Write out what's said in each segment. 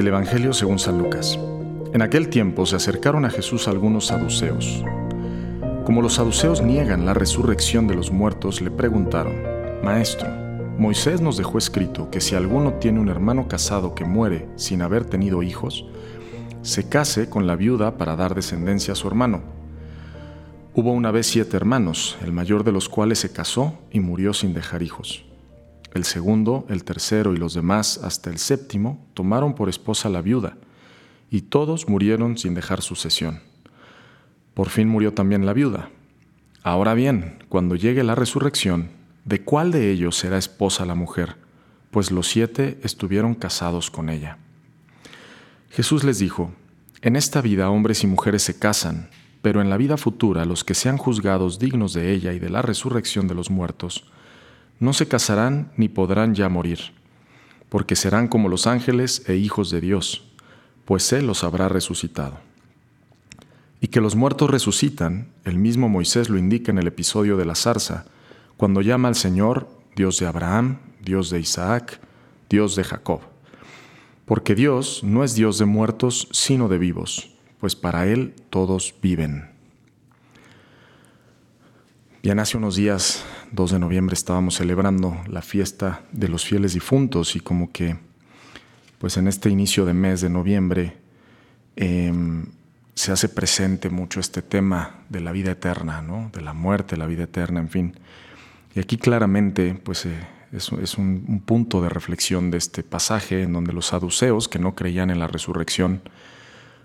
Del Evangelio según San Lucas. En aquel tiempo se acercaron a Jesús algunos saduceos. Como los saduceos niegan la resurrección de los muertos, le preguntaron, Maestro, Moisés nos dejó escrito que si alguno tiene un hermano casado que muere sin haber tenido hijos, se case con la viuda para dar descendencia a su hermano. Hubo una vez siete hermanos, el mayor de los cuales se casó y murió sin dejar hijos. El segundo, el tercero y los demás, hasta el séptimo, tomaron por esposa la viuda, y todos murieron sin dejar sucesión. Por fin murió también la viuda. Ahora bien, cuando llegue la resurrección, ¿de cuál de ellos será esposa la mujer? Pues los siete estuvieron casados con ella. Jesús les dijo, En esta vida hombres y mujeres se casan, pero en la vida futura los que sean juzgados dignos de ella y de la resurrección de los muertos, no se casarán ni podrán ya morir, porque serán como los ángeles e hijos de Dios, pues Él los habrá resucitado. Y que los muertos resucitan, el mismo Moisés lo indica en el episodio de la zarza, cuando llama al Señor Dios de Abraham, Dios de Isaac, Dios de Jacob. Porque Dios no es Dios de muertos, sino de vivos pues para Él todos viven. Bien, hace unos días, 2 de noviembre, estábamos celebrando la fiesta de los fieles difuntos y como que, pues en este inicio de mes de noviembre, em, se hace presente mucho este tema de la vida eterna, ¿no? de la muerte, la vida eterna, en fin. Y aquí claramente, pues eh, es, un, un punto de reflexión de este pasaje en donde los saduceos, que no creían en la resurrección,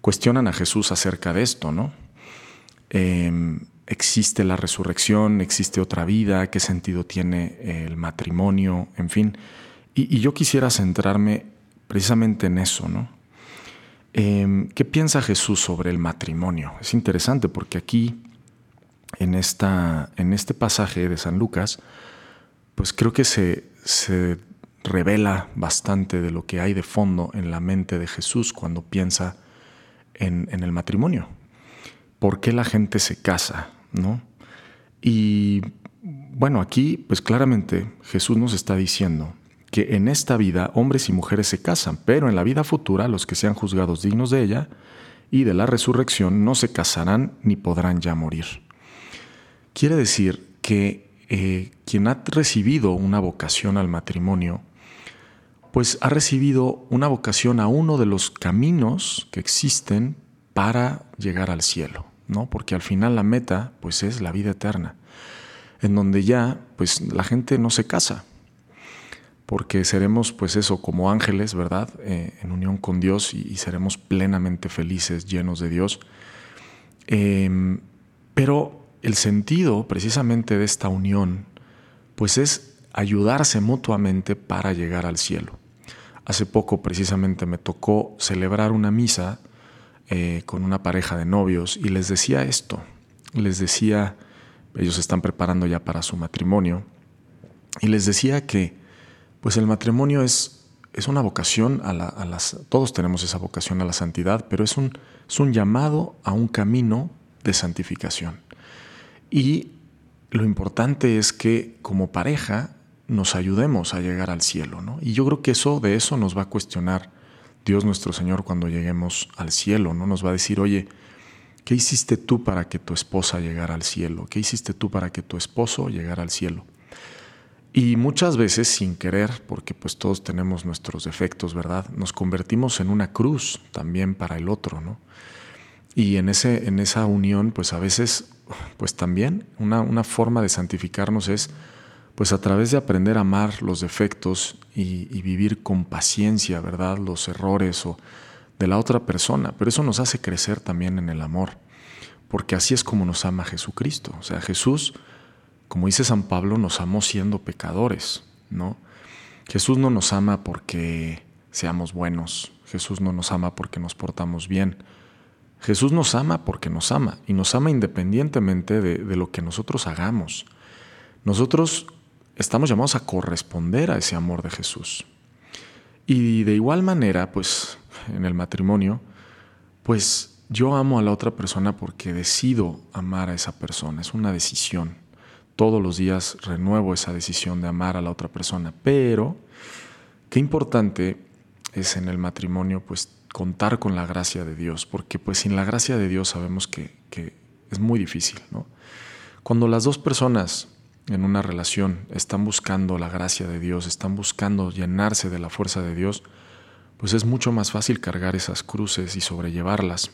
cuestionan a Jesús acerca de esto, ¿no? Em, ¿Existe la resurrección? ¿Existe otra vida? ¿Qué sentido tiene el matrimonio? En fin. Y, yo quisiera centrarme precisamente en eso, ¿no? Em, ¿Qué piensa Jesús sobre el matrimonio? Es interesante porque aquí, en, esta, en este pasaje de San Lucas, pues creo que se, se revela bastante de lo que hay de fondo en la mente de Jesús cuando piensa en, el matrimonio. ¿Por qué la gente se casa? Y bueno, aquí pues claramente Jesús nos está diciendo que en esta vida hombres y mujeres se casan, pero en la vida futura los que sean juzgados dignos de ella y de la resurrección no se casarán ni podrán ya morir. Quiere decir que eh, quien ha recibido una vocación al matrimonio pues ha recibido una vocación a uno de los caminos que existen para llegar al cielo, ¿no? Porque al final la meta pues es la vida eterna, en donde ya pues la gente no se casa, porque seremos pues eso como ángeles, ¿verdad? Eh, en unión con Dios y, seremos plenamente felices, llenos de Dios. Em, pero el sentido precisamente de esta unión pues es ayudarse mutuamente para llegar al cielo. Hace poco precisamente me tocó celebrar una misa eh, con una pareja de novios y les decía esto, les decía, ellos están preparando ya para su matrimonio, y les decía que pues el matrimonio es, es una vocación a, las, todos tenemos esa vocación a la santidad, pero es un, es un llamado a un camino de santificación. Y lo importante es que como pareja nos ayudemos a llegar al cielo, ¿no? Y yo creo que eso de eso nos va a cuestionar Dios nuestro Señor cuando lleguemos al cielo, ¿no? Nos va a decir, "Oye, ¿qué hiciste tú para que tu esposa llegara al cielo? ¿Qué hiciste tú para que tu esposo llegara al cielo?" Y muchas veces sin querer, porque pues todos tenemos nuestros defectos, ¿verdad? Nos convertimos en una cruz también para el otro, ¿no? Y en, ese, en esa unión, pues a veces, pues también una, una forma de santificarnos es pues a través de aprender a amar los defectos y, vivir con paciencia, ¿verdad? Los errores o de la otra persona. Pero eso nos hace crecer también en el amor, porque así es como nos ama Jesucristo. O sea, Jesús, como dice San Pablo, nos amó siendo pecadores, ¿no? Jesús no nos ama porque seamos buenos, Jesús no nos ama porque nos portamos bien. Jesús nos ama porque nos ama y nos ama independientemente de, de lo que nosotros hagamos. Nosotros estamos llamados a corresponder a ese amor de Jesús. Y de igual manera, pues en el matrimonio, pues yo amo a la otra persona porque decido amar a esa persona, es una decisión. Todos los días renuevo esa decisión de amar a la otra persona. Pero qué importante es en el matrimonio pues contar con la gracia de Dios, porque pues sin la gracia de Dios sabemos que, es muy difícil, ¿no? Cuando las dos personas en una relación están buscando la gracia de Dios, están buscando llenarse de la fuerza de Dios, pues es mucho más fácil cargar esas cruces y sobrellevarlas.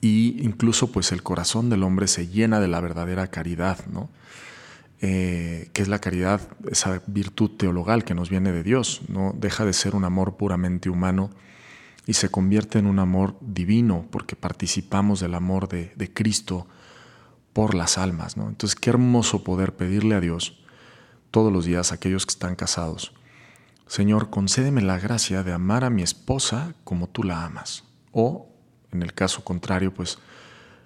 Y incluso pues el corazón del hombre se llena de la verdadera caridad, ¿no? Eh, que es la caridad, esa virtud teologal que nos viene de Dios, no deja de ser un amor puramente humano y se convierte en un amor divino porque participamos del amor de, de Cristo por las almas. ¿no? Entonces, qué hermoso poder pedirle a Dios todos los días a aquellos que están casados, Señor, concédeme la gracia de amar a mi esposa como tú la amas. O, en el caso contrario, pues,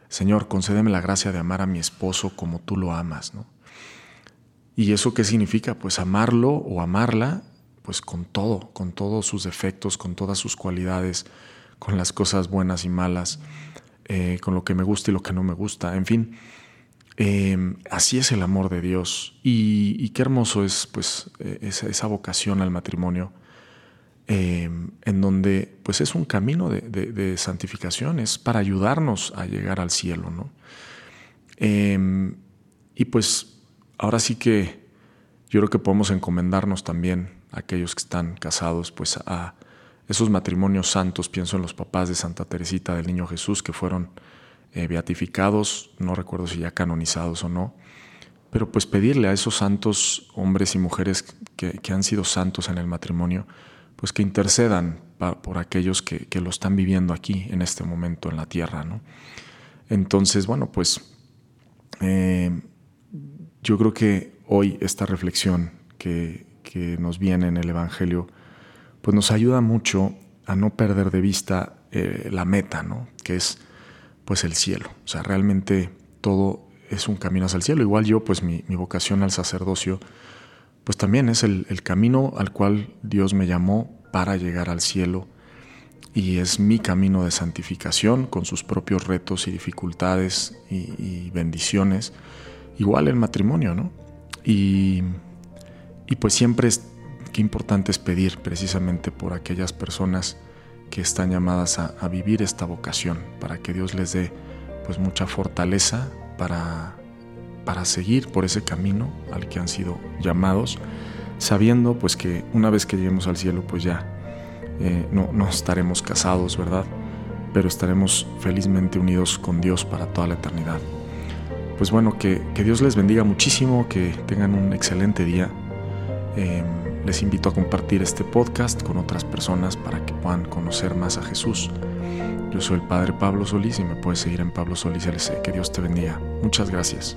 Señor, concédeme la gracia de amar a mi esposo como tú lo amas. ¿no? ¿Y eso qué significa? Pues amarlo o amarla, pues con todo, con todos sus defectos, con todas sus cualidades, con las cosas buenas y malas, eh, con lo que me gusta y lo que no me gusta, en fin Em, así es el amor de Dios y, qué hermoso es pues eh, esa, vocación al matrimonio em, en donde pues es un camino de, santificación, es para ayudarnos a llegar al cielo. ¿no? Em, y pues ahora sí que yo creo que podemos encomendarnos también a aquellos que están casados pues a esos matrimonios santos, pienso en los papás de Santa Teresita del Niño Jesús que fueron eh, beatificados, no recuerdo si ya canonizados o no, pero pues pedirle a esos santos hombres y mujeres que, han sido santos en el matrimonio, pues que intercedan por aquellos que, lo están viviendo aquí en este momento en la tierra. ¿no? Entonces, bueno, pues eh, yo creo que hoy esta reflexión que, nos viene en el Evangelio, pues nos ayuda mucho a no perder de vista eh, la meta, ¿no? que es pues el cielo. O sea, realmente todo es un camino hacia el cielo. Igual yo, pues mi, vocación al sacerdocio, pues también es el, camino al cual Dios me llamó para llegar al cielo y es mi camino de santificación con sus propios retos y dificultades y, bendiciones. Igual el matrimonio, ¿no? Y, pues siempre es, qué importante es pedir precisamente por aquellas personas que están llamadas a, vivir esta vocación, para que Dios les dé pues mucha fortaleza para, para seguir por ese camino al que han sido llamados, sabiendo pues que una vez que lleguemos al cielo pues ya eh, no, no estaremos casados, ¿verdad? Pero estaremos felizmente unidos con Dios para toda la eternidad. Pues bueno, que, que Dios les bendiga muchísimo, que tengan un excelente día. Em, les invito a compartir este podcast con otras personas para que puedan conocer más a Jesús. Yo soy el Padre Pablo Solís y me puedes seguir en Pablo Solís LC. Que Dios te bendiga. Muchas gracias.